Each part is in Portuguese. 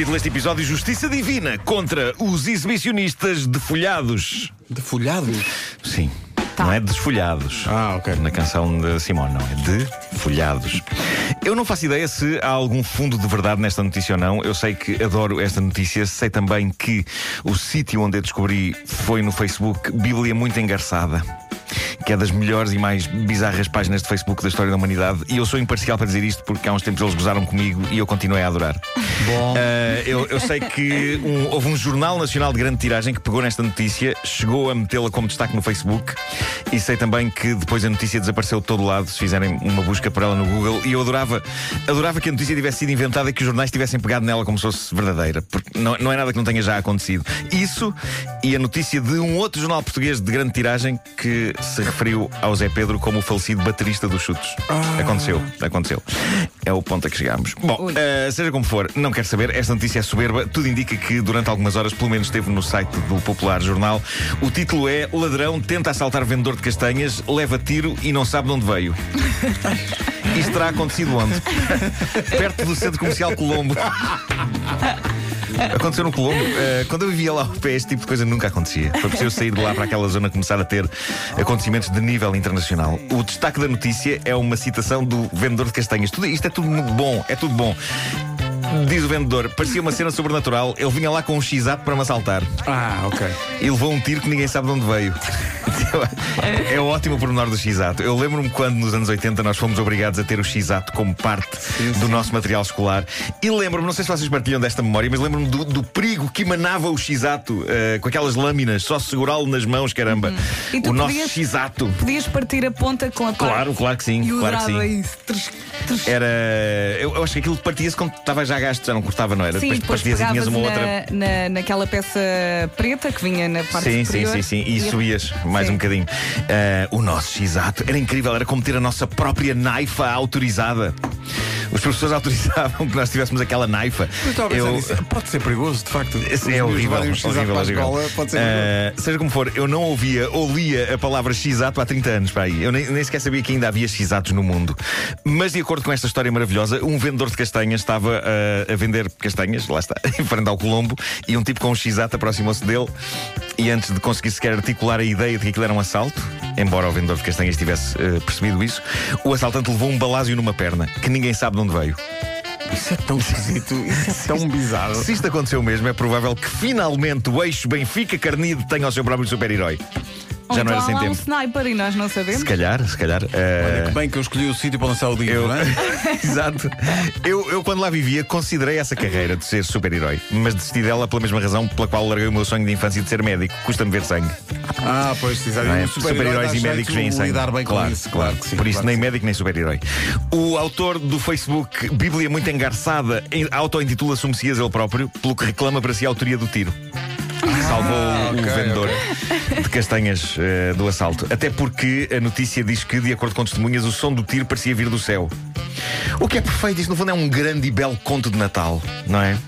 Título deste episódio: Justiça Divina contra os exibicionistas defolhados. Defolhados? Sim. Não é desfolhados. Ah, ok. Na canção de Simone, não. É de folhados. Eu não faço ideia se há algum fundo de verdade nesta notícia ou não. Eu sei que adoro esta notícia. Sei também que o sítio onde eu descobri foi no Facebook Bíblia Muito Engarçada que é das melhores e mais bizarras páginas de Facebook da história da humanidade. E eu sou imparcial para dizer isto porque há uns tempos eles gozaram comigo e eu continuei a adorar. Bom. Uh, eu, eu, sei que um, houve um jornal nacional de grande tiragem que pegou nesta notícia, chegou a metê-la como destaque no Facebook e sei também que depois a notícia desapareceu de todo lado se fizerem uma busca por ela no Google. E eu adorava, adorava que a notícia tivesse sido inventada e que os jornais tivessem pegado nela como se fosse verdadeira, porque não, não é nada que não tenha já acontecido. Isso e a notícia de um outro jornal português de grande tiragem que se referiu ao Zé Pedro como o falecido baterista dos chutos. Ah. Aconteceu, aconteceu. É o ponto a que chegámos. Bom, uh, seja como for, não quero saber, esta notícia é soberba. Tudo indica que durante algumas horas, pelo menos esteve no site do Popular Jornal. O título é Ladrão tenta assaltar vendedor de castanhas, leva tiro e não sabe de onde veio. Isto terá acontecido onde? Perto do centro comercial Colombo. Aconteceu no Colombo. Uh, quando eu vivia lá ao pé, este tipo de coisa nunca acontecia. Foi preciso sair de lá para aquela zona começar a ter acontecimentos de nível internacional. O destaque da notícia é uma citação do vendedor de castanhas. Tudo, isto é tudo bom, é tudo bom. Diz o vendedor, parecia uma cena sobrenatural. Ele vinha lá com um x para me assaltar. Ah, ok. E levou um tiro que ninguém sabe de onde veio. É ótimo o pormenor do X-Ato. Eu lembro-me quando nos anos 80 nós fomos obrigados a ter o X-Ato como parte sim, do nosso material escolar. E lembro-me, não sei se vocês partilham desta memória, mas lembro-me do, do, perigo que emanava o X-Ato uh, com aquelas lâminas, só segurá-lo nas mãos, caramba. Uhum. O nosso X-Ato. Podias partir a ponta com a parte. Claro, claro que sim. E claro que sim. Isso. Era. Eu, eu, acho que aquilo partia-se quando estava já a gasto, já não cortava, não era? Sim, depois, depois e tinhas uma na, outra. Na, naquela peça preta que vinha na parte sim, superior. Sim, sim, sim. E subias mais sim. um bocadinho. Uh, o nosso X-Ato era incrível, era como ter a nossa própria naifa autorizada. Os professores autorizavam que nós tivéssemos aquela naifa. Eu... Pode ser perigoso, de facto. É horrível. horrível, horrível. pode ser uh, seja como for, eu não ouvia ou lia a palavra X-Ato há 30 anos para aí. Eu nem, nem sequer sabia que ainda havia X-Atos no mundo. Mas, de acordo com esta história maravilhosa, um vendedor de castanhas estava uh, a vender castanhas, lá está, em frente ao Colombo, e um tipo com um X-Ato aproximou-se dele. E antes de conseguir sequer articular a ideia de que aquilo era um assalto, embora o vendedor de castanhas tivesse uh, percebido isso, o assaltante levou um balásio numa perna, que ninguém sabe de onde veio. Isso é tão esquisito, isso é tão bizarro. Se isto aconteceu mesmo, é provável que finalmente o eixo Benfica Carnido tenha o seu próprio super-herói. Já não era sem então tempo. um sniper e nós não sabemos. Se calhar, se calhar. Uh... Olha que bem que eu escolhi o sítio para lançar o livro, eu... não é? Exato. Eu, eu, quando lá vivia, considerei essa carreira de ser super-herói, mas desisti dela pela mesma razão pela qual larguei o meu sonho de infância de ser médico. Custa-me ver sangue. Ah, pois, exato. É? Super-heróis e médicos vêm sangue. lidar bem claro, com isso. Claro, sim, Por isso, claro nem sim. médico nem super-herói. O autor do Facebook Bíblia Muito Engarçada auto-intitula-se um Messias ele próprio, pelo que reclama para si a autoria do tiro salvou ah, okay, o vendedor okay. de castanhas uh, do assalto. Até porque a notícia diz que, de acordo com testemunhas, o som do tiro parecia vir do céu. O que é perfeito, isto no fundo é um grande e belo conto de Natal, não é?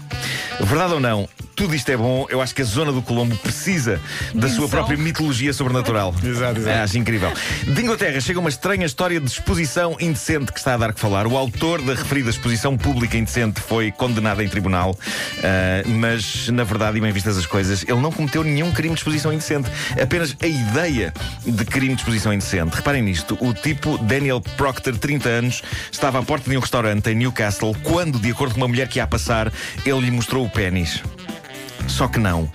Verdade ou não, tudo isto é bom. Eu acho que a zona do Colombo precisa da sua própria mitologia sobrenatural. exato, exato. É, acho incrível. De Inglaterra chega uma estranha história de exposição indecente que está a dar que falar. O autor da referida exposição pública indecente foi condenado em tribunal, uh, mas na verdade, e bem vistas as coisas, ele não cometeu nenhum crime de exposição indecente. Apenas a ideia de crime de exposição indecente. Reparem nisto: o tipo Daniel Proctor, 30 anos, estava à porta de um restaurante em Newcastle quando, de acordo com uma mulher que ia a passar, ele lhe mostrou o pênis. Só que não.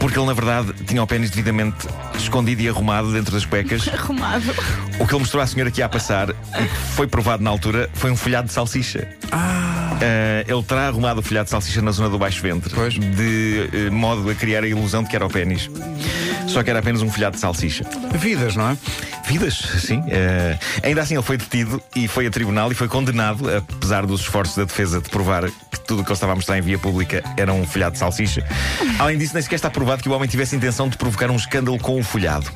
Porque ele, na verdade, tinha o pênis devidamente escondido e arrumado dentro das cuecas. Arrumado. O que ele mostrou à senhora que ia a passar, e foi provado na altura, foi um folhado de salsicha. Ah. Uh, ele terá arrumado o folhado de salsicha na zona do baixo ventre, pois. de uh, modo a criar a ilusão de que era o pênis. Só que era apenas um folhado de salsicha. Vidas, não é? Vidas, sim. Uh, ainda assim, ele foi detido e foi a tribunal e foi condenado, apesar dos esforços da defesa de provar que tudo o que ele estava a mostrar em via pública era um folhado de salsicha. Além disso, nem sequer está provado que o homem tivesse intenção de provocar um escândalo com o folhado.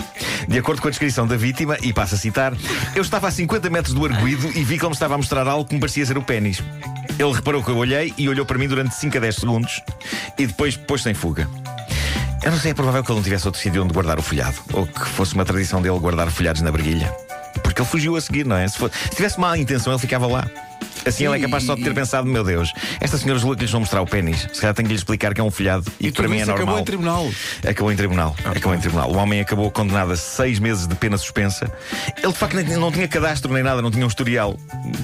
De acordo com a descrição da vítima, e passa a citar, eu estava a 50 metros do arguído e vi que ele me estava a mostrar algo que me parecia ser o pênis. Ele reparou que eu olhei e olhou para mim durante 5 a 10 segundos e depois pôs-se em fuga. Eu não sei, é provável que ele não tivesse outro sítio onde guardar o folhado. Ou que fosse uma tradição dele guardar folhados na briguilha. Porque ele fugiu a seguir, não é? Se, for, se tivesse má intenção, ele ficava lá. Assim ela é capaz só de ter pensado: meu Deus, esta senhora julga que lhes vão mostrar o pênis. Se calhar tenho que lhe explicar que é um filhado e, E para mim é normal. acabou em tribunal. Acabou em tribunal. Acabou em tribunal. O homem acabou condenado a seis meses de pena suspensa. Ele de facto não tinha cadastro nem nada, não tinha um historial.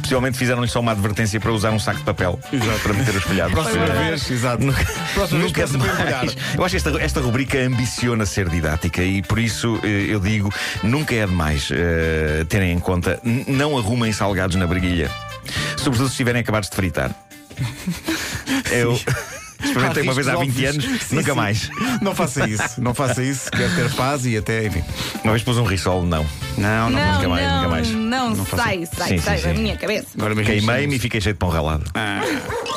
Possivelmente fizeram-lhe só uma advertência para usar um saco de papel para meter os folhados. Próxima Eh, vez, exato. Nunca, Próxima vez nunca é embrulhar. demais. Eu acho que esta, esta rubrica ambiciona ser didática e por isso eh, eu digo: nunca é demais eh, terem em conta, não arrumem salgados na briguilha. Sobretudo se estiverem acabados de fritar. Eu experimentei uma vez há 20 anos, Sim, nunca sim. mais. Não faça isso, não faça isso. Quero ter paz e até, enfim. Uma vez pus um risol, não. Não, não, Não, nunca mais, não, nunca mais. não, Não sai, sai, Sim, sai da minha cabeça. Queimei-me e fiquei cheio de pão ralado. O